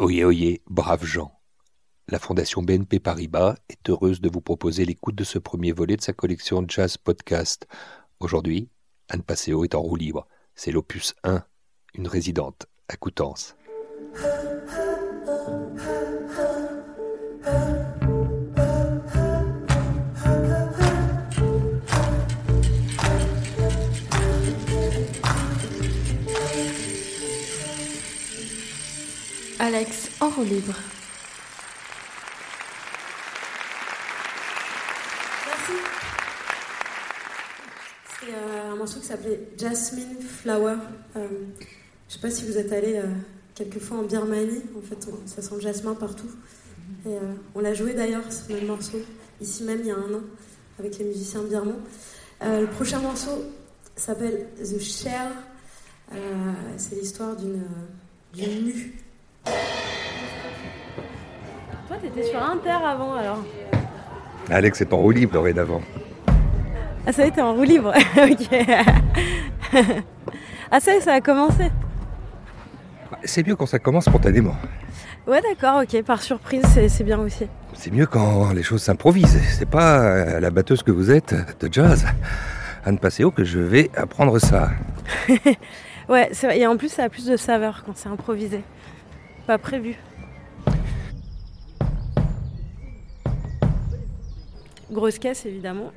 Oyez, oyez, braves gens. La Fondation BNP Paribas est heureuse de vous proposer l'écoute de ce premier volet de sa collection Jazz Podcast. Aujourd'hui, Anne Passeo est en roue libre. C'est l'opus 1, une résidente à Coutances. Libre. C'est euh, un morceau qui s'appelait Jasmine Flower. Euh, je sais pas si vous êtes allé euh, quelquefois en Birmanie. En fait, ça sent le jasmin partout. Euh, on l'a joué d'ailleurs, ce même morceau, ici même il y a un an, avec les musiciens birmans. Le prochain morceau s'appelle The Shell. C'est l'histoire d'une mue. Toi, t'étais sur Inter avant alors Alex est en roue libre dorénavant. Ah, ça y est, t'es en roue libre. ok. ah, ça y est, ça a commencé. C'est mieux quand ça commence spontanément. Ouais, d'accord, ok. Par surprise, c'est bien aussi. C'est mieux quand les choses s'improvisent. C'est pas euh, la batteuse que vous êtes de jazz, Anne Passeo, que je vais apprendre ça. Ouais, c'est vrai. et en plus, ça a plus de saveur quand c'est improvisé. Pas prévu. Grosse caisse, évidemment.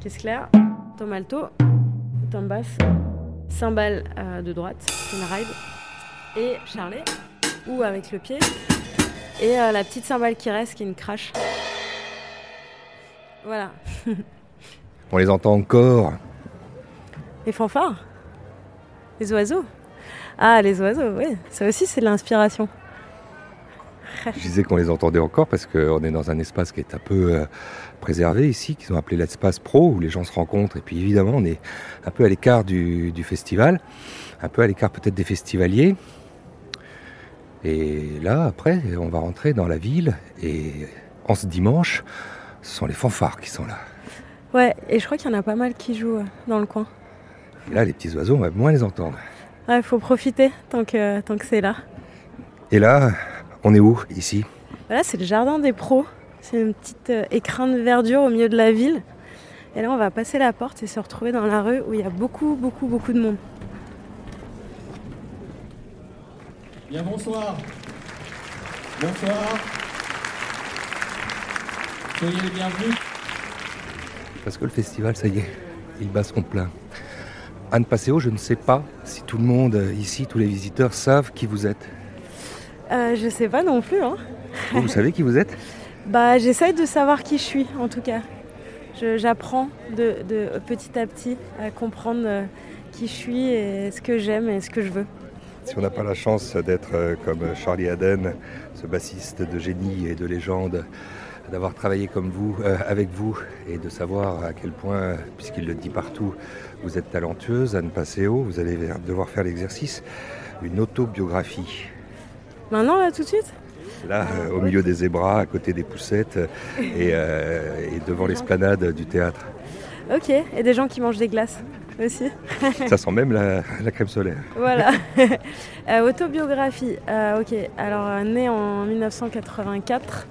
Caisse claire. Tom alto. Tom basse. Cymbale euh, de droite. Une ride. Et charlet. Ou avec le pied. Et euh, la petite cymbale qui reste, qui est une crash. Voilà. On les entend encore. Les fanfares Les oiseaux Ah, les oiseaux, oui. Ça aussi, c'est de l'inspiration. Je disais qu'on les entendait encore parce qu'on est dans un espace qui est un peu euh, préservé ici, qu'ils ont appelé l'espace pro, où les gens se rencontrent. Et puis évidemment, on est un peu à l'écart du, du festival, un peu à l'écart peut-être des festivaliers. Et là, après, on va rentrer dans la ville. Et en ce dimanche, ce sont les fanfares qui sont là. Ouais, et je crois qu'il y en a pas mal qui jouent euh, dans le coin. Et là, les petits oiseaux, on va moins les entendre. Ouais, il faut profiter tant que, tant que c'est là. Et là, on est où ici? Voilà, c'est le jardin des pros. C'est une petite euh, écrin de verdure au milieu de la ville. Et là, on va passer la porte et se retrouver dans la rue où il y a beaucoup, beaucoup, beaucoup de monde. Bien, bonsoir. Bonsoir. Soyez les bienvenus. Parce que le festival, ça y est, il bat son plein. Anne Passeo, je ne sais pas si tout le monde euh, ici, tous les visiteurs, savent qui vous êtes. Euh, je sais pas non plus, hein. Vous, vous savez qui vous êtes? Bah, j'essaye de savoir qui je suis, en tout cas. J'apprends de, de petit à petit à comprendre euh, qui je suis et ce que j'aime et ce que je veux. Si on n'a pas la chance d'être euh, comme Charlie Haden, ce bassiste de génie et de légende, d'avoir travaillé comme vous, euh, avec vous, et de savoir à quel point, puisqu'il le dit partout, vous êtes talentueuse, Anne Passeo, vous allez devoir faire l'exercice, une autobiographie. Maintenant, là, tout de suite? Là, euh, au milieu des zébras, à côté des poussettes euh, et, euh, et devant l'esplanade du théâtre. Ok, et des gens qui mangent des glaces aussi. Ça sent même la, la crème solaire. Voilà. Euh, autobiographie. Euh, ok, alors né en 1984.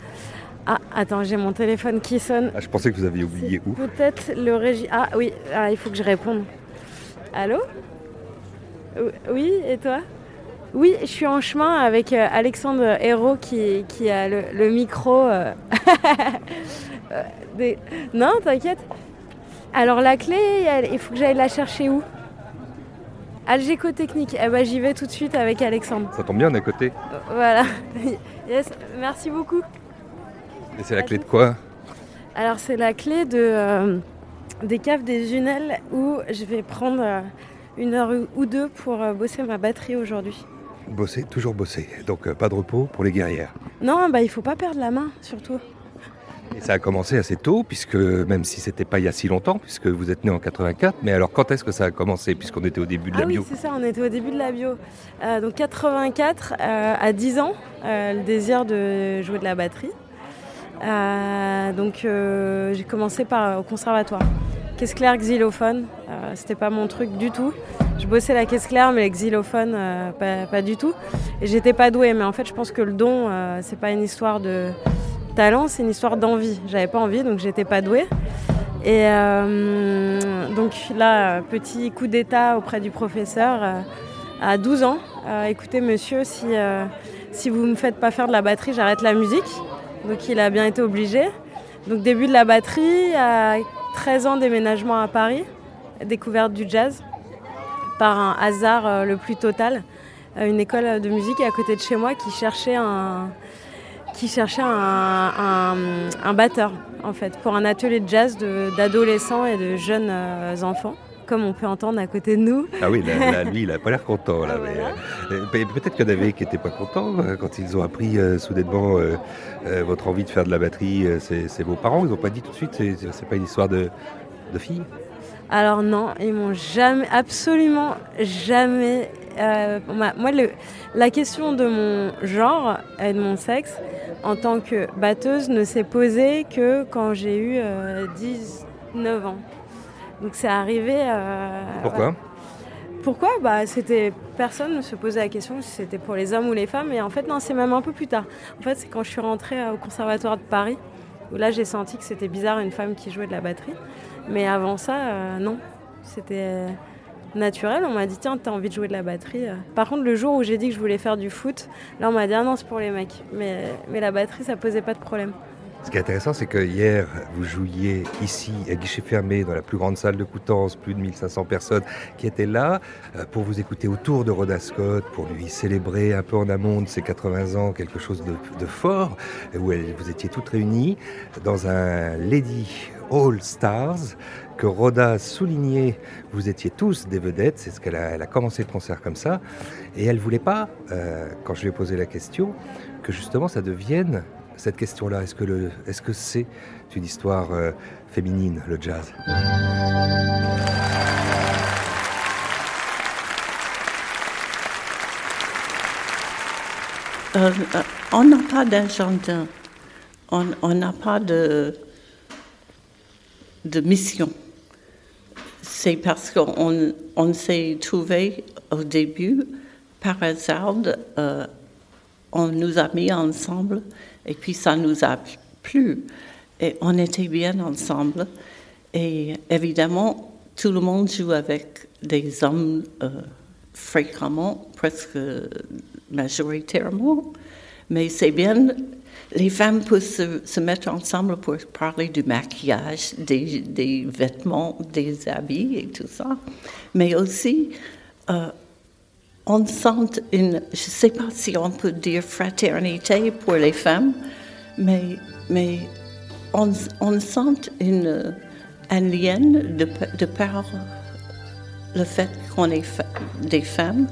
Ah, attends, j'ai mon téléphone qui sonne. Ah, je pensais que vous aviez oublié où. Peut-être le régi. Ah oui, ah, il faut que je réponde. Allô? Oui, et toi? Oui, je suis en chemin avec euh, Alexandre Hérault qui, qui a le, le micro. euh. Euh, des- Non, t'inquiète. Alors la clé, elle- il faut que j'aille la chercher où? Algéco Technique. Eh ben, j'y vais tout de suite avec Alexandre. Ça tombe bien, on est à côté. Voilà. Yes, merci beaucoup. Et c'est la clé de quoi? Alors c'est la clé de, euh, des caves des Unelles où je vais prendre une heure ou deux pour bosser ma batterie aujourd'hui. Bosser, toujours bosser. Donc euh, pas de repos pour les guerrières. Non, bah il faut pas perdre la main surtout. Et ça a commencé assez tôt, puisque même si c'était pas il y a si longtemps, puisque vous êtes né en 84, mais alors quand est-ce que ça a commencé, puisqu'on était au début de ah la bio? oui, c'est ça, on était au début de la bio. Euh, donc 84, euh, à 10 ans, euh, le désir de jouer de la batterie. Donc j'ai commencé par, au conservatoire. Caisse claire xylophone. C'était pas mon truc du tout. Je bossais la caisse claire, mais les xylophones, pas, pas, du tout. Et j'étais pas douée. Mais en fait, je pense que le don, c'est pas une histoire de talent, c'est une histoire d'envie. J'avais pas envie, donc j'étais pas douée. Et donc là, petit coup d'état auprès du professeur à 12 ans. écoutez, monsieur, si, si vous me faites pas faire de la batterie, j'arrête la musique. Donc il a bien été obligé. Donc début de la batterie, 13 ans déménagement à Paris, découverte du jazz par un hasard euh, le plus total. Euh, une école de musique à côté de chez moi qui cherchait un, batteur en fait pour un atelier de jazz d'adolescents et de jeunes euh, enfants comme on peut entendre à côté de nous. Ah oui, lui, il n'a pas l'air content. Là, ah, euh, peut-être qu'il y en avait qui n'étaient pas contents euh, quand ils ont appris euh, soudainement votre envie de faire de la batterie. c'est vos parents, ils n'ont pas dit tout de suite, c'est pas une histoire de, de fille? Alors non, ils m'ont jamais, absolument jamais. moi, le, la question de mon genre et de mon sexe en tant que batteuse ne s'est posée que quand j'ai eu 19 ans. Donc c'est arrivé. Euh, Pourquoi? Pourquoi? Bah, c'était Personne ne se posait la question si c'était pour les hommes ou les femmes. Et en fait, non, c'est même un peu plus tard. En fait, c'est quand je suis rentrée euh, au Conservatoire de Paris, où là j'ai senti que c'était bizarre une femme qui jouait de la batterie. Mais avant ça, euh, non. C'était naturel. On m'a dit, tiens, t'as envie de jouer de la batterie. Par contre, le jour où j'ai dit que je voulais faire du foot, là, on m'a dit, ah non, c'est pour les mecs. Mais, mais la batterie, ça posait pas de problème. Ce qui est intéressant, c'est que hier, vous jouiez ici, à guichet fermé, dans la plus grande salle de Coutances, plus de 1500 personnes qui étaient là euh, pour vous écouter autour de Rhoda Scott, pour lui célébrer un peu en amont de ses 80 ans quelque chose de, fort, où vous étiez toutes réunies dans un Lady All Stars que Rhoda soulignait, vous étiez tous des vedettes, c'est ce qu'elle a, elle a commencé le concert comme ça, et elle voulait pas, euh, quand je lui ai posé la question, que justement ça devienne cette question-là Est-ce que c'est une histoire euh, féminine, le jazz? Euh, euh, On n'a pas d'agenda, on n'a pas de, mission. C'est parce qu'on on, s'est trouvé au début, par hasard, on nous a mis ensemble et puis ça nous a plu. Et on était bien ensemble. Et évidemment, tout le monde joue avec des hommes euh, fréquemment, presque majoritairement. Mais c'est bien, les femmes peuvent se, mettre ensemble pour parler du maquillage, des, vêtements, des habits et tout ça. Mais aussi, euh, on sent une, je ne sais pas si on peut dire fraternité pour les femmes, mais, on, sent une, un lien de, par le fait qu'on est des femmes.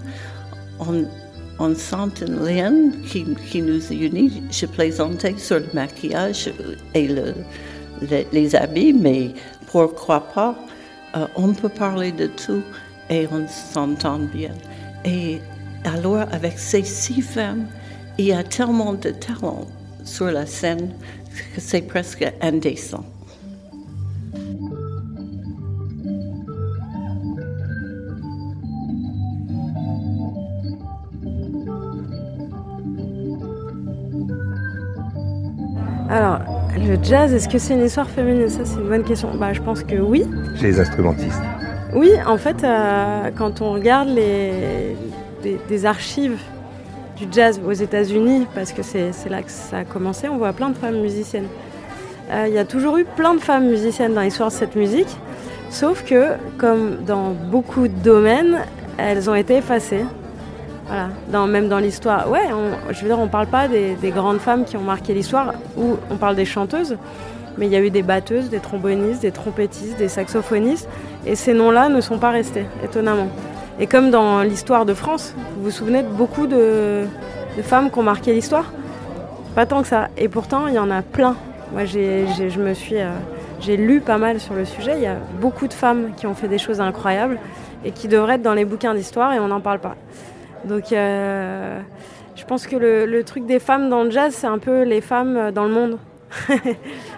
On, sent un lien qui, nous unit. Je plaisantais sur le maquillage et le, les, habits, mais pourquoi pas, euh, on peut parler de tout et on s'entend bien. Et alors, avec ces six femmes, il y a tellement de talent sur la scène que c'est presque indécent. Alors, le jazz, est-ce que c'est une histoire féminine? Ça, c'est une bonne question. Bah, je pense que oui. Chez les instrumentistes. Oui, en fait, euh, quand on regarde les, des, archives du jazz aux États-Unis, parce que c'est là que ça a commencé, on voit plein de femmes musiciennes. Euh, il y a toujours eu plein de femmes musiciennes dans l'histoire de cette musique, sauf que, comme dans beaucoup de domaines, elles ont été effacées. Voilà, même dans l'histoire. Ouais, je veux dire, on parle pas des, des grandes femmes qui ont marqué l'histoire, ou on parle des chanteuses, mais il y a eu des batteuses, des trombonistes, des trompettistes, des saxophonistes, et ces noms-là ne sont pas restés, étonnamment. Et comme dans l'histoire de France, vous vous souvenez de beaucoup de, femmes qui ont marqué l'histoire? Pas tant que ça. Et pourtant, il y en a plein. Moi, euh, j'ai lu pas mal sur le sujet. Il y a beaucoup de femmes qui ont fait des choses incroyables et qui devraient être dans les bouquins d'histoire et on n'en parle pas. Donc, euh, je pense que le, le truc des femmes dans le jazz, c'est un peu les femmes dans le monde.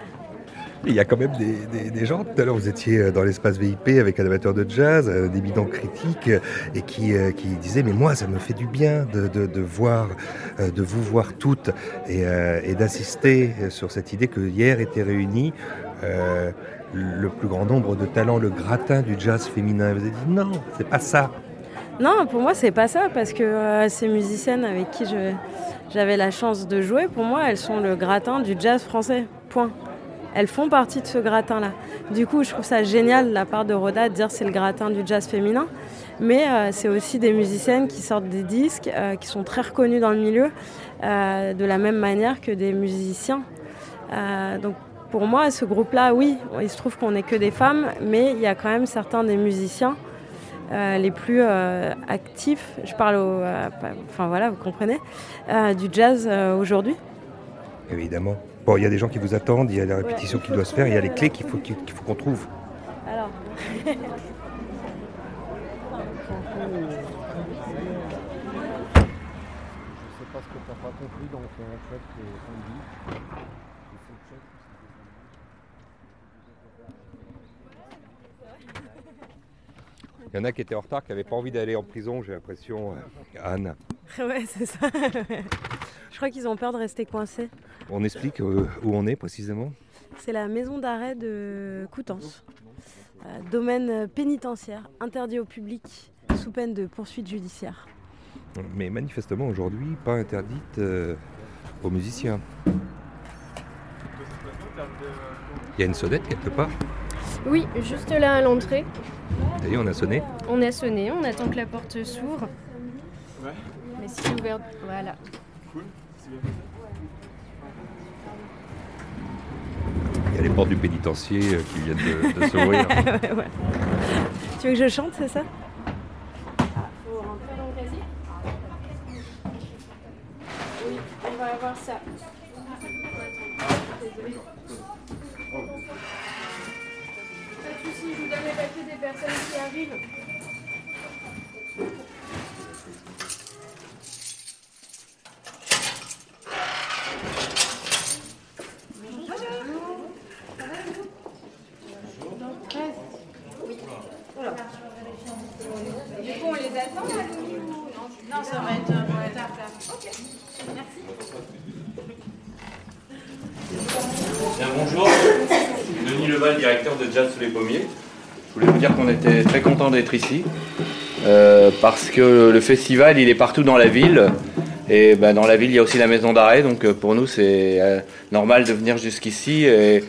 Il y a quand même des, gens, tout à l'heure vous étiez dans l'espace VIP avec un amateur de jazz, un éminent critique, et qui, qui disait mais moi ça me fait du bien de, voir, de vous voir toutes et, et d'assister sur cette idée que hier était réunie le plus grand nombre de talents, le gratin du jazz féminin. Vous avez dit non, c'est pas ça. Non, pour moi, c'est pas ça, parce que euh, ces musiciennes avec qui j'avais la chance de jouer, pour moi, elles sont le gratin du jazz français. Point. Elles font partie de ce gratin-là. Du coup, je trouve ça génial de la part de Roda de dire c'est le gratin du jazz féminin. Mais euh, c'est aussi des musiciennes qui sortent des disques, euh, qui sont très reconnues dans le milieu, de la même manière que des musiciens. donc pour moi, ce groupe-là, oui, il se trouve qu'on n'est que des femmes, mais il y a quand même certains des musiciens euh, les plus euh, actifs, je parle au, euh, enfin voilà, vous comprenez, du jazz aujourd'hui. Évidemment. Bon, il y a des gens qui vous attendent, il y a la répétition qui doit se faire, il y a les clés qu'il faut qu'on trouve. Alors. Il y en a qui étaient en retard, qui n'avaient pas envie d'aller en prison, j'ai l'impression. Euh, Anne. Ouais, c'est ça. Je crois qu'ils ont peur de rester coincés. On explique euh, où on est précisément C'est la maison d'arrêt de Coutances. Euh, domaine pénitentiaire, interdit au public, sous peine de poursuite judiciaire. Mais manifestement aujourd'hui, pas interdite aux musiciens. Il y a une sonnette quelque part Oui, juste là à l'entrée. D'ailleurs, on a sonné On a sonné, on attend que la porte s'ouvre. Ouais. Mais si c'est ouvert, voilà. Cool, y a les portes du pénitencier euh, qui viennent de, s'ouvrir. ouais, Tu veux que je chante, c'est ça? Faut rentrer dans le casier Oui, on va avoir ça. Désolée. si je vous donne les papiers des personnes qui arrivent. Oui. Du coup, on les attend là, Non, ça va être, ça va être après. Ok. Merci. Bien, bonjour. Denis Leval, directeur de Jazz sous les pommiers. Je voulais vous dire qu'on était très d'être ici euh, parce que le festival il est partout dans la ville. Et ben, dans la ville il y a aussi la maison d'arrêt. Donc euh, pour nous c'est euh, normal de venir jusqu'ici. Et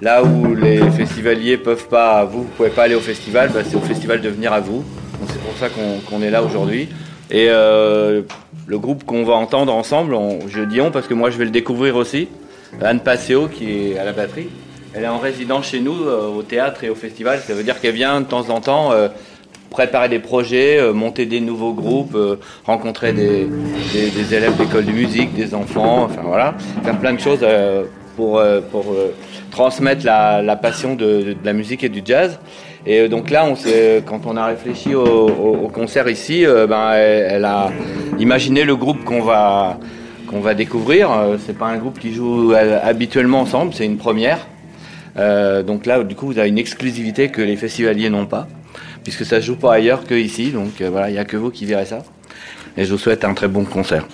là où les festivaliers peuvent pas vous pouvez pas aller au festival ben, c'est au festival de venir à vous. C'est pour ça qu'on est là aujourd'hui. Et le groupe qu'on va entendre ensemble je dis on parce que moi je vais le découvrir aussi. Anne Passeo qui est à la batterie elle est en résidence chez nous euh, au théâtre et au festival. Ça veut dire qu'elle vient de temps en temps euh, préparer des projets, euh, monter des nouveaux groupes, rencontrer des, élèves d'école de musique, des enfants, enfin voilà, faire plein de choses pour, transmettre la, passion de, la musique et du jazz. Et donc là, quand on a réfléchi au, concert ici, ben, elle, a imaginé le groupe qu'on va qu'on va découvrir. C'est pas un groupe qui joue habituellement ensemble, c'est une première. Euh, donc là, du coup, vous avez une exclusivité que les festivaliers n'ont pas, puisque ça se joue pas ailleurs que ici. Donc euh, voilà, il n'y a que vous qui verrez ça. Et je vous souhaite un très bon concert.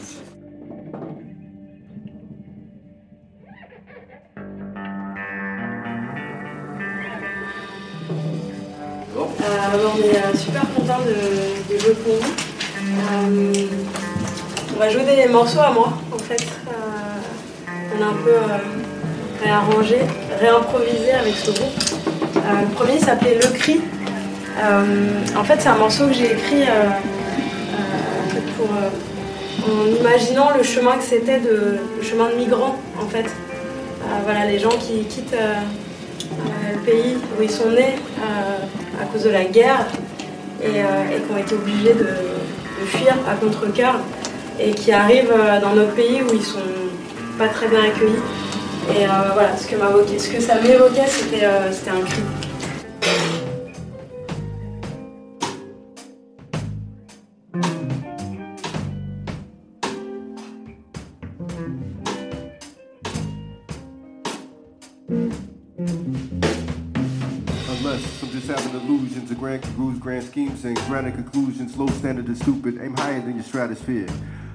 Euh, on est super content de, jouer pour vous. on va jouer des morceaux à moi, en fait. on a un peu réarrangé, réimprovisé avec ce groupe. Euh, le premier s'appelait Le Cri. Euh, en fait, c'est un morceau que j'ai écrit euh, en imaginant le chemin que c'était de le chemin de migrants en fait. voilà, les gens qui quittent le pays où ils sont nés à cause de la guerre et, qui ont été obligés de, fuir à contre-cœur et qui arrivent dans notre pays où ils sont pas très bien accueillis. Et euh, voilà, ce que, ce que ça m'évoquait, c'était euh, un cri. Grand schemes, and grand conclusions. Low standard is stupid. Aim higher than your stratosphere.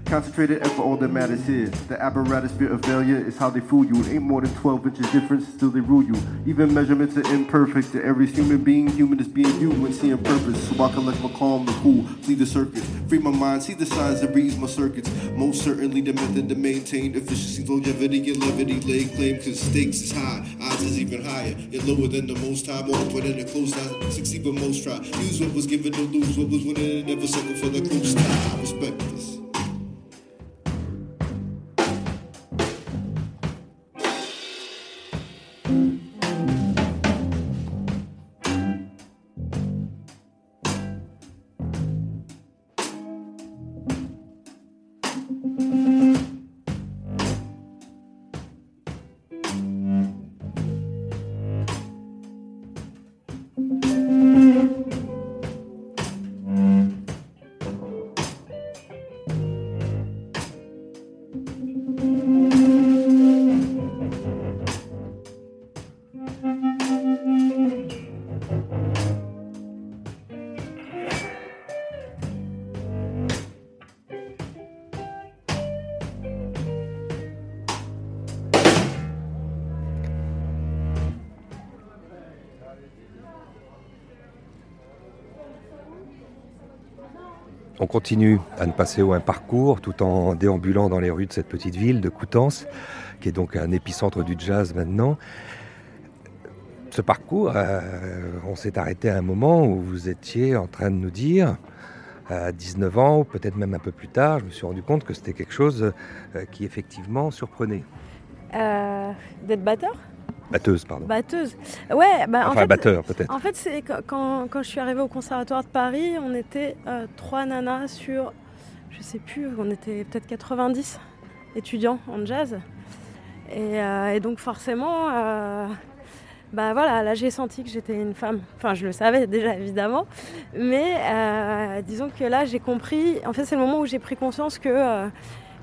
Concentrated effort, all that matters here. The apparatus fear of failure is how they fool you. It ain't more than 12 inches difference, still they rule you. Even measurements are imperfect. To every human being, human is being you when seeing purpose. So I collect my calm, the cool, flee the circus. Free my mind, see the signs that reads my circuits. Most certainly the method to maintain efficiency, longevity, and levity. Lay claim, cause stakes is high, odds is even higher. You're lower than the most time, or put in a close line. Succeed, but most try. Use what was given, to lose what was winning, and never settle for the close tie. I respect this. On continue à ne passer au un parcours tout en déambulant dans les rues de cette petite ville de Coutances, qui est donc un épicentre du jazz maintenant. Ce parcours, euh, on s'est arrêté à un moment où vous étiez en train de nous dire, à 19 ans, ou peut-être même un peu plus tard, je me suis rendu compte que c'était quelque chose euh, qui effectivement surprenait. Euh, D'être batteur? Batteuse, pardon. Batteuse. Ouais, bah, en Enfin, fait, batteur peut-être. En fait, c'est quand- quand, je suis arrivée au conservatoire de Paris, on était euh, trois nanas sur, je sais plus, on était peut-être 90 étudiants en jazz. Et, euh, et donc forcément, euh, bah voilà, là j'ai senti que j'étais une femme. Enfin, je le savais déjà évidemment, mais euh, disons que là j'ai compris. En fait, c'est le moment où j'ai pris conscience que euh,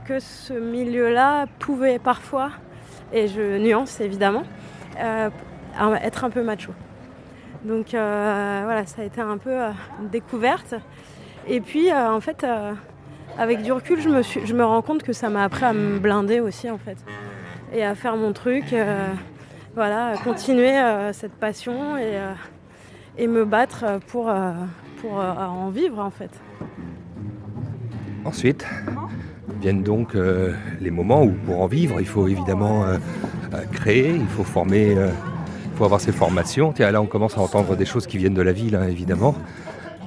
que ce milieu-là pouvait parfois, et je nuance évidemment, être un peu macho. Donc euh, voilà, ça a été un peu euh, une découverte. Et puis euh, en fait, euh, avec du recul, je me, rends compte que ça m'a appris à me blinder aussi en fait. Et à faire mon truc, euh, voilà, continuer euh, cette passion et, euh, me battre pour, euh, pour euh, en vivre en fait. Ensuite viennent donc euh, les moments où pour en vivre, il faut évidemment euh, euh, créer, il faut former, euh, il faut avoir ses formations. Tiens, là on commence à entendre des choses qui viennent de la ville, hein, évidemment,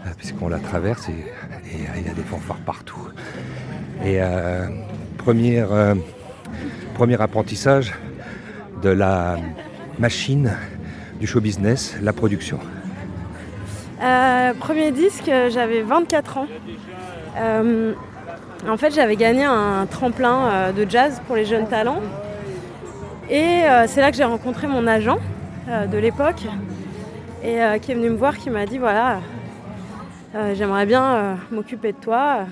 euh, puisqu'on la traverse et euh, il y a des fanfares partout. Et premier apprentissage de la machine du show business, la production. Premier disque, j'avais 24 ans. En fait, j'avais gagné un tremplin de jazz pour les jeunes talents. Et euh, c'est là que j'ai rencontré mon agent euh, de l'époque, et euh, qui est venu me voir, qui m'a dit voilà, j'aimerais bien m'occuper de toi.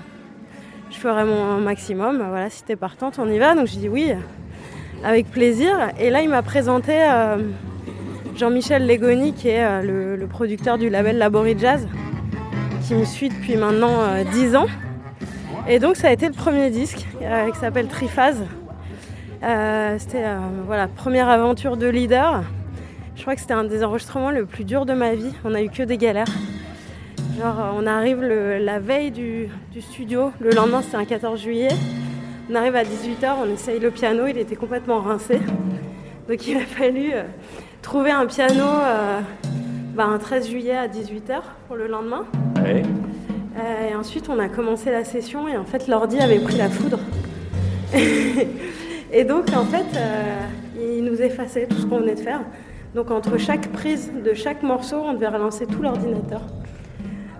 Je ferai mon maximum. Voilà, si t'es partante, on y va. Donc j'ai dit oui, avec plaisir. Et là, il m'a présenté Jean-Michel Legoni, qui est le, producteur du label Labori Jazz, qui me suit depuis maintenant euh, 10 ans. Et donc ça a été le premier disque qui s'appelle Triphase. Euh, c'était euh, voilà première aventure de leader. Je crois que c'était un des enregistrements le plus dur de ma vie. On a eu que des galères. Genre euh, on arrive le- la veille du, du studio, le lendemain c'était un 14 juillet. On arrive à 18h, on essaye le piano, il était complètement rincé. Donc il a fallu euh, trouver un piano bah, un 13 juillet à 18h pour le lendemain. Et ensuite, on a commencé la session et en fait, l'ordi avait pris la foudre. et donc, en fait, euh, il nous effaçait tout ce qu'on venait de faire. Donc, entre chaque prise de chaque morceau, on devait relancer tout l'ordinateur.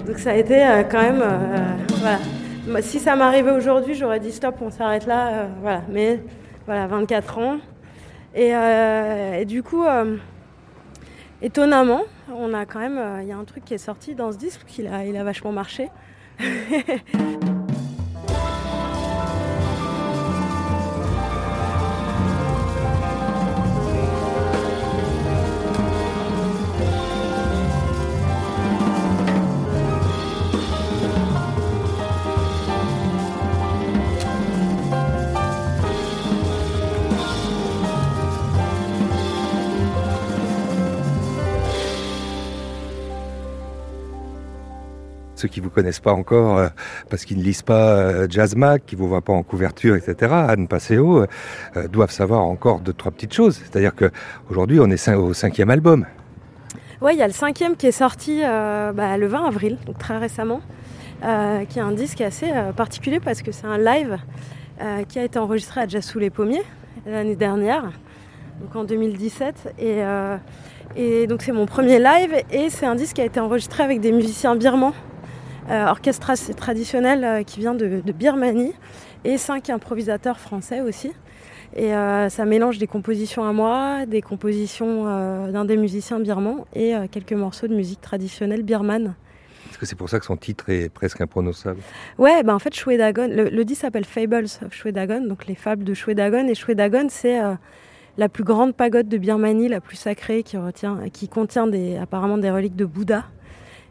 Donc, ça a été euh, quand même. euh, voilà. Si ça m'arrivait aujourd'hui, j'aurais dit stop, on s'arrête là. voilà. Mais voilà, 24 ans. Et, du coup. Étonnamment, on a quand même, il y a un truc qui est sorti dans ce disque qui a, il a vachement marché. ceux qui vous connaissent pas encore euh, parce qu'ils ne lisent pas euh, Jazz Mag, qui vous voient pas en couverture, etc. Anne Passeo euh, doivent savoir encore deux trois petites choses. C'est-à-dire que aujourd'hui on est au cinquième album. Oui, il y a le cinquième qui est sorti bah, le 20 avril, donc très récemment, qui est un disque assez particulier parce que c'est un live qui a été enregistré à Jazz sous les pommiers l'année dernière, donc en 2017, et et donc c'est mon premier live et c'est un disque qui a été enregistré avec des musiciens birmans euh, orchestre traditionnel euh, qui vient de, Birmanie et cinq improvisateurs français aussi. Et euh, ça mélange des compositions à moi, des compositions d'un des musiciens birmans et quelques morceaux de musique traditionnelle birmane. Est-ce que c'est pour ça que son titre est presque imprononçable? Ouais, bah en fait, Shwedagon, le, le disque s'appelle Fables of Shwedagon, donc les fables de Shwedagon. Et Shwedagon, c'est la plus grande pagode de Birmanie, la plus sacrée, qui, retient, qui contient des, apparemment des reliques de Bouddha.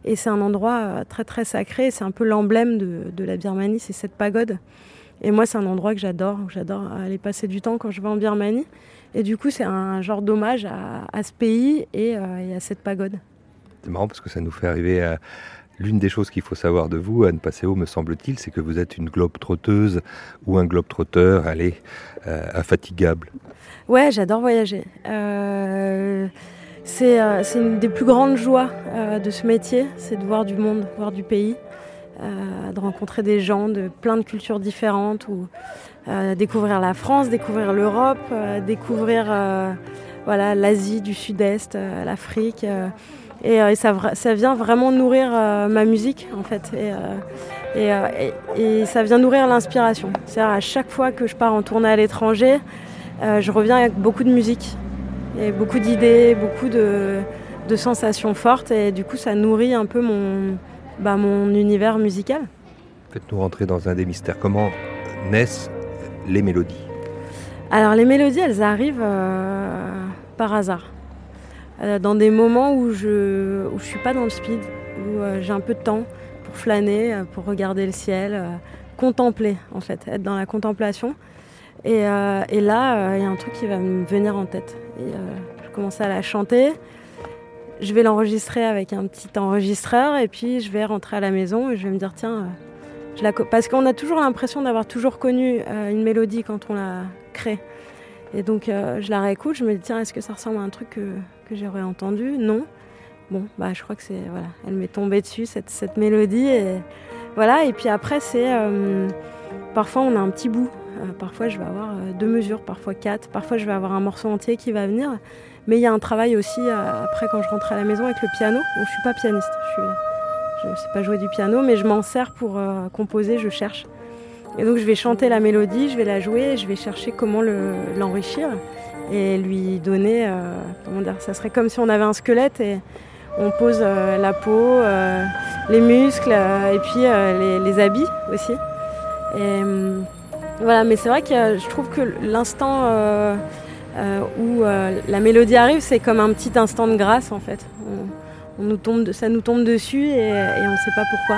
Et c'est un endroit euh, très très sacré, c'est un peu l'emblème de, la Birmanie, c'est cette pagode. Et moi, c'est un endroit que j'adore, j'adore aller passer du temps quand je vais en Birmanie. Et du coup, c'est un genre d'hommage à, ce pays euh, et, à cette pagode. C'est marrant parce que ça nous fait arriver à l'une des choses qu'il faut savoir de vous, Anne Passeo, me semble-t-il, c'est que vous êtes une globe trotteuse ou un globe trotteur, allez, euh, infatigable. Ouais, j'adore voyager. Euh, c'est une des plus grandes joies euh, de ce métier, c'est de voir du monde, voir du pays, euh, de rencontrer des gens de plein de cultures différentes, ou découvrir la France, découvrir l'Europe, découvrir voilà l'Asie du Sud-Est, l'Afrique. Et, ça, ça, vient vraiment nourrir ma musique en fait. Et, et ça vient nourrir l'inspiration. C'est-à-dire à chaque fois que je pars en tournée à l'étranger, je reviens avec beaucoup de musique. Il y beaucoup d'idées, beaucoup de, sensations fortes et du coup ça nourrit un peu mon, bah, mon univers musical. Faites-nous rentrer dans un des mystères. Comment naissent les mélodies? Alors les mélodies elles arrivent euh, par hasard. Euh, dans des moments où je ne suis pas dans le speed, où euh, j'ai un peu de temps pour flâner, pour regarder le ciel, contempler en fait, être dans la contemplation. Et, là, il y a un truc qui va me venir en tête. Et euh, je commence à la chanter. Je vais l'enregistrer avec un petit enregistreur et puis je vais rentrer à la maison et je vais me dire tiens, euh, parce qu'on a toujours l'impression d'avoir toujours connu euh, une mélodie quand on la crée. Et donc je la réécoute, je me dis tiens, est-ce que ça ressemble à un truc que, que j'aurais entendu? Non. Bon, bah je crois que c'est voilà, elle m'est tombée dessus cette, cette mélodie et voilà. Et puis après c'est parfois on a un petit bout parfois, je vais avoir euh, deux mesures, parfois quatre. Parfois, je vais avoir un morceau entier qui va venir. Mais il y a un travail aussi euh, après quand je rentre à la maison avec le piano. Je je suis pas pianiste, je ne sais pas jouer du piano, mais je m'en sers pour composer, je cherche. Et donc je vais chanter la mélodie, je vais la jouer, je vais chercher comment l'enrichir et lui donner, comment dire, ça serait comme si on avait un squelette et on pose la peau, les muscles et puis les, habits aussi. Hum, voilà, mais c'est vrai que je trouve que l'instant euh, euh, où euh, la mélodie arrive, c'est comme un petit instant de grâce en fait. On, nous tombe, ça nous tombe dessus et, et on ne sait pas pourquoi.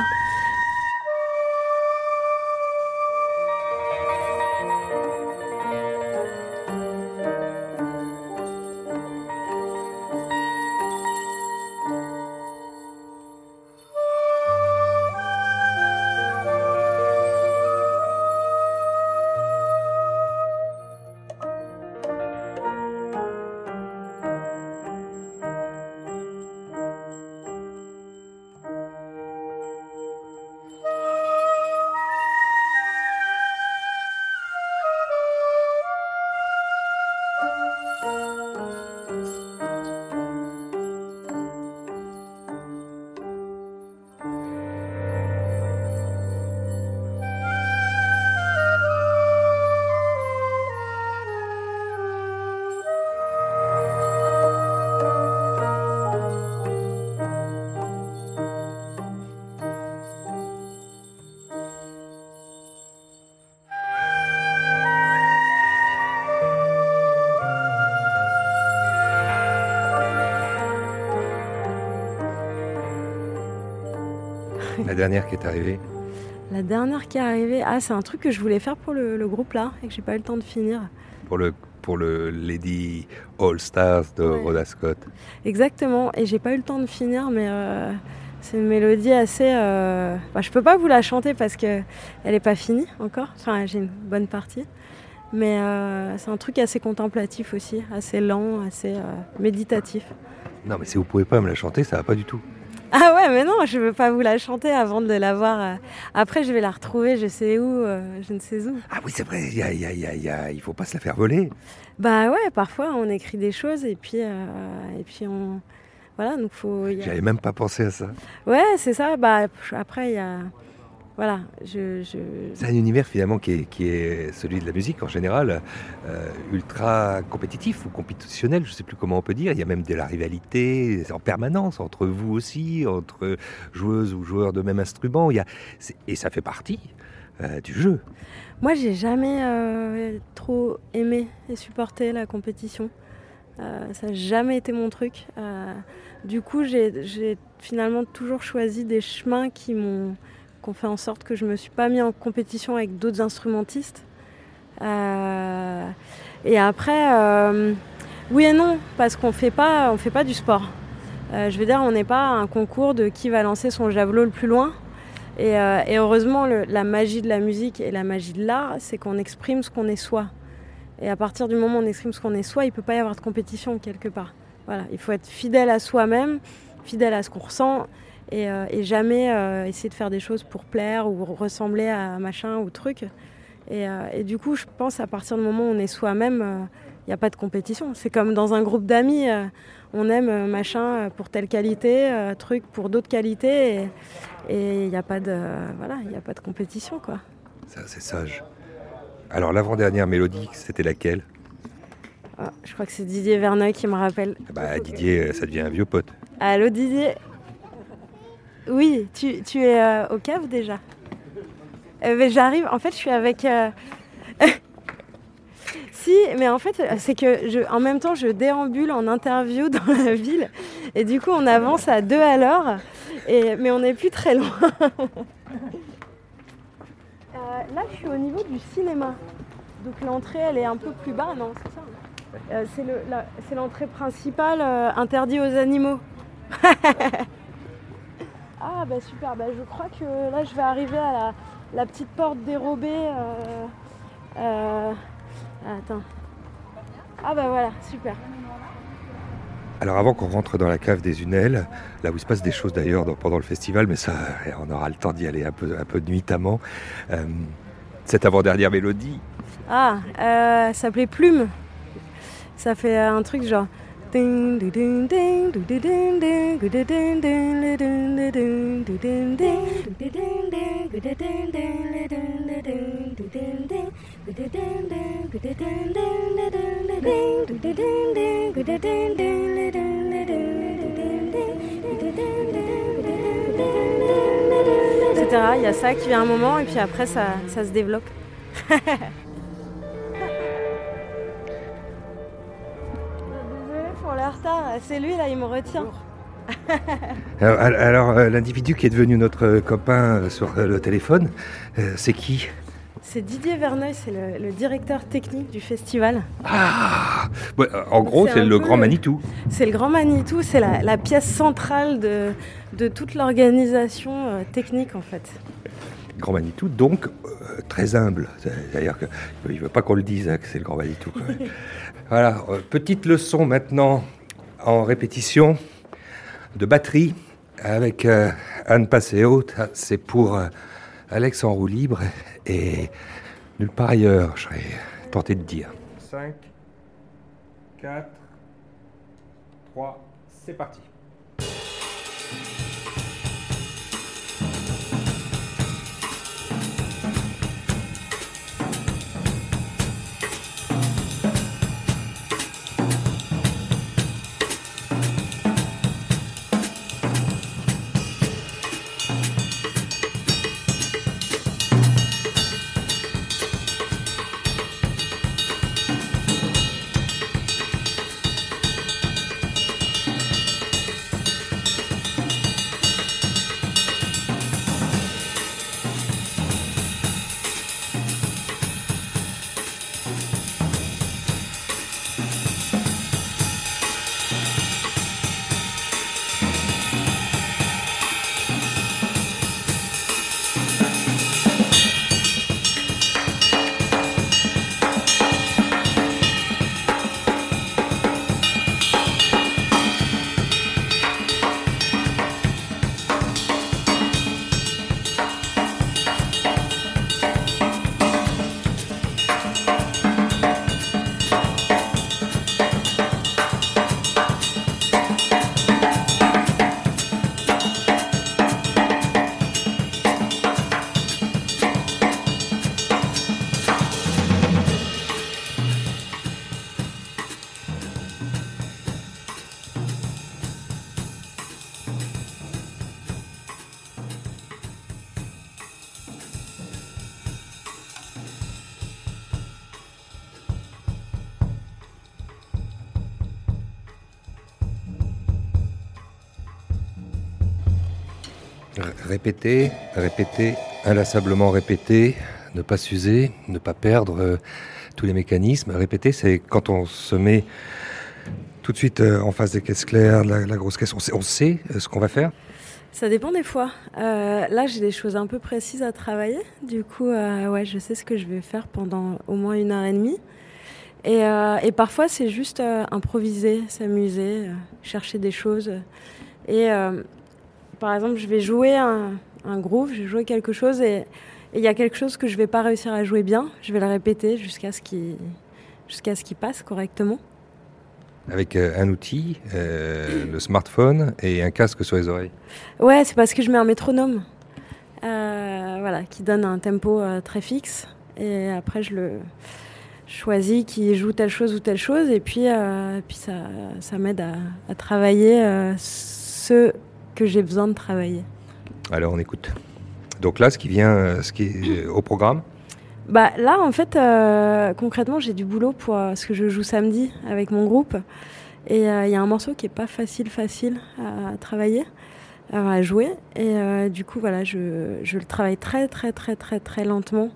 La dernière qui est arrivée La dernière qui est arrivée, ah, c'est un truc que je voulais faire pour le, groupe là et que j'ai pas eu le temps de finir. Pour le, pour le Lady All Stars de Rhoda Scott. Exactement, et j'ai pas eu le temps de finir, mais euh, C'est une mélodie assez. Euh... Bah, je peux pas vous la chanter parce que elle est pas finie encore. Enfin, j'ai une bonne partie. Mais euh, c'est un truc assez contemplatif aussi, assez lent, assez euh, méditatif. Non, mais si vous pouvez pas me la chanter, ça va pas du tout. Ah ouais, mais non, je veux pas vous la chanter avant de l'avoir. Euh. Après, je vais la retrouver, je sais où, je ne sais où. Ah oui, c'est vrai, il y a, y a, y a, il faut pas se la faire voler. Bah ouais, parfois on écrit des choses et puis, et puis on. Voilà, donc faut. J'avais même pas pensé à ça. Ouais, c'est ça. Bah, après, il y a voilà, je, C'est un univers finalement qui est, celui de la musique en général, euh, ultra compétitif ou compétitionnel, je ne sais plus comment on peut dire. Il y a même de la rivalité en permanence entre vous aussi, entre joueuses ou joueurs de même instrument. Il y a, et ça fait partie euh, du jeu. Moi, j'ai jamais euh, trop aimé et supporté la compétition. ça n'a jamais été mon truc. du coup, j'ai finalement toujours choisi des chemins qui m'ont qu'on fait en sorte que je ne me suis pas mis en compétition avec d'autres instrumentistes. Euh, et après, euh, oui et non, parce qu'on fait pas, on fait pas du sport. Euh, je veux dire, on n'est pas un concours de qui va lancer son javelot le plus loin. Et, heureusement, la magie de la musique et la magie de l'art, c'est qu'on exprime ce qu'on est soi. Et à partir du moment où on exprime ce qu'on est soi, il ne peut pas y avoir de compétition quelque part. Voilà, il faut être fidèle à soi-même, fidèle à ce qu'on ressent euh, et, jamais euh, essayer de faire des choses pour plaire ou ressembler à machin ou truc. Et, euh, et, du coup, je pense à partir du moment où on est soi-même, il n'y a pas de compétition. C'est comme dans un groupe d'amis, on aime machin pour telle qualité, truc pour d'autres qualités, et il n'y a pas de voilà, il a pas de compétition quoi. Ça c'est sage. Alors l'avant-dernière mélodie, c'était laquelle? Ah, Je crois que c'est Didier Verneuil qui me rappelle. Bah Didier, ça devient un vieux pote. Allô Didier? Oui, tu, es euh, au cave déjà euh, J'arrive, en fait, je suis avec. Euh, si, mais en fait, c'est que en même temps, je déambule en interview dans la ville. Et du coup, on avance à deux à l'heure. Mais on n'est plus très loin. là, je suis au niveau du cinéma. Donc l'entrée, elle est un peu plus bas, non C'est ça C'est l'entrée principale interdite aux animaux. Ah bah super, bah, je crois que là je vais arriver à la, petite porte dérobée. Euh, euh, attends. Ah bah voilà, super. Alors avant qu'on rentre dans la cave des Unelles, là où il se passe des choses d'ailleurs pendant le festival, mais ça on aura le temps d'y aller un peu, un peu nuitamment. Euh, cette avant-dernière mélodie. Ah, ça s'appelait Plume. Ça fait un truc genre. Il y a ça qui vient un moment et puis après ça, ça se développe. C'est lui, là, il me retient. alors, euh, l'individu qui est devenu notre copain euh, sur euh, le téléphone, c'est qui? C'est Didier Verneuil, c'est le, directeur technique du festival. Ah En gros, c'est le Grand Manitou. C'est le Grand Manitou, c'est la, pièce centrale de, de toute l'organisation technique, en fait. Grand Manitou, donc très humble. C'est-à-dire qu'il ne veut pas qu'on le dise hein, que c'est le Grand Manitou. voilà, petite leçon maintenant en répétition de batterie avec euh, Anne Passeo. C'est pour euh, Alex en roue libre et nulle part ailleurs, je serais tenté de dire. 5, 4, 3, c'est parti. Répéter, inlassablement répéter, ne pas s'user, ne pas perdre euh, tous les mécanismes. Répéter, c'est quand on se met tout de suite euh, en face des caisses claires, la, grosse caisse, on sait, euh, ce qu'on va faire Ça dépend des fois. Là, j'ai des choses un peu précises à travailler. Du coup, ouais, je sais ce que je vais faire pendant au moins une heure et demie. Et, et parfois, c'est juste improviser, s'amuser, chercher des choses. Et par exemple, je vais jouer un, un groove, je vais jouer quelque chose et il y a quelque chose que je vais pas réussir à jouer bien. Je vais le répéter jusqu'à ce qu'il jusqu'à ce qu'il passe correctement. Avec euh, un outil, euh, le smartphone et un casque sur les oreilles. Ouais, c'est parce que je mets un métronome, euh, voilà, qui donne un tempo très fixe. Et après, je le choisis qui joue telle chose ou telle chose. Et puis, puis ça, ça m'aide à, à travailler ce que j'ai besoin de travailler. Alors on écoute. Donc là, ce qui vient, euh, ce qui est au programme, Bah, là, en fait, euh, concrètement, j'ai du boulot pour euh, ce que je joue samedi avec mon groupe. Et euh, il y a un morceau qui est pas facile, facile à travailler, euh, à jouer. Et euh, du coup, voilà, je, je le travaille très, très, très, très, très lentement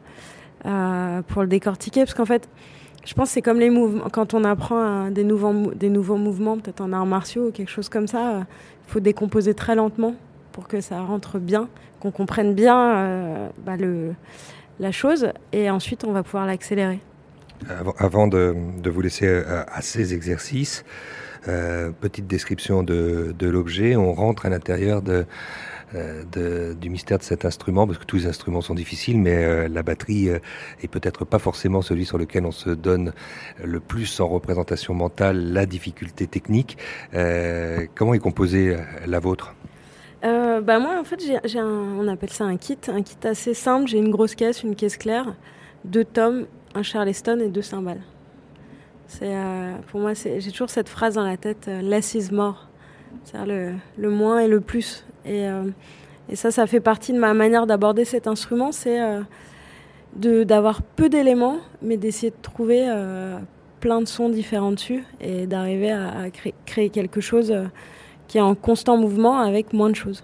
euh, pour le décortiquer. Parce qu'en fait, je pense que c'est comme les mouvements. Quand on apprend des, nouveaux, des nouveaux mouvements, peut-être en arts martiaux ou quelque chose comme ça, il faut décomposer très lentement pour que ça rentre bien, qu'on comprenne bien euh, bah, le, la chose. Et ensuite, on va pouvoir l'accélérer. avant, de, de vous laisser euh, à ces exercices, euh, petite description de, de l'objet. On rentre à l'intérieur de, de- du mystère de cet instrument, parce que tous les instruments sont difficiles, mais la batterie euh, est peut-être pas forcément celui sur lequel on se donne le plus en représentation mentale la difficulté technique. Comment est composée la vôtre? Euh, bah moi, en fait, j'ai un, on appelle ça un kit, un kit assez simple. J'ai une grosse caisse, une caisse claire, deux tomes, un charleston et deux cymbales. C'est euh, pour moi, j'ai toujours cette phrase dans la tête euh, less is more, c'est-à-dire le, le moins et le plus. Et, euh, et ça, ça fait partie de ma manière d'aborder cet instrument, c'est euh, d'avoir peu d'éléments, mais d'essayer de trouver plein de sons différents dessus et d'arriver à, à créer, créer quelque chose. Qui est en constant mouvement avec moins de choses.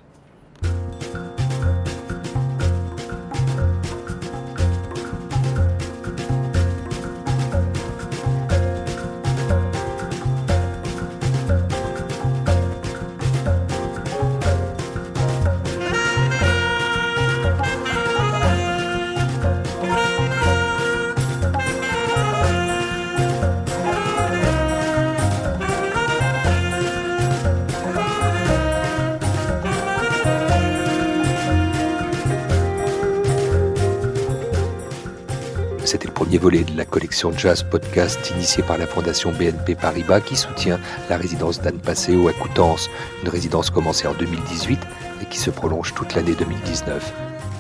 Volet de la collection Jazz Podcast initiée par la Fondation BNP Paribas qui soutient la résidence d'Anne Passeo à Coutances, une résidence commencée en 2018 et qui se prolonge toute l'année 2019.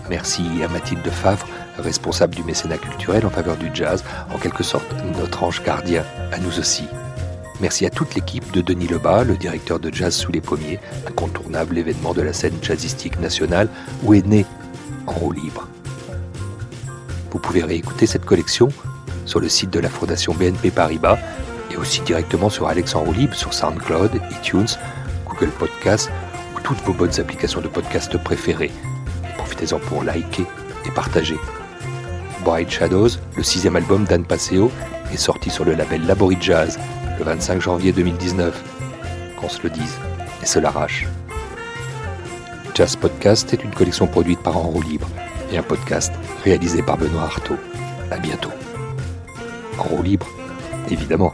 Merci à Mathilde Favre, responsable du mécénat culturel en faveur du jazz, en quelque sorte notre ange gardien, à nous aussi. Merci à toute l'équipe de Denis Lebas, le directeur de Jazz sous les pommiers, incontournable événement de la scène jazzistique nationale où est né En roue libre. Vous pouvez réécouter cette collection sur le site de la Fondation BNP Paribas et aussi directement sur Alex libre sur SoundCloud, iTunes, Google Podcasts ou toutes vos bonnes applications de podcast préférées. Profitez-en pour liker et partager. Bright Shadows, le sixième album d'Anne Passeo, est sorti sur le label Labori Jazz le 25 janvier 2019. Qu'on se le dise et se l'arrache. Jazz Podcast est une collection produite par En roue libre et un podcast réalisé par Benoît Artaud. À bientôt. En roue libre, évidemment.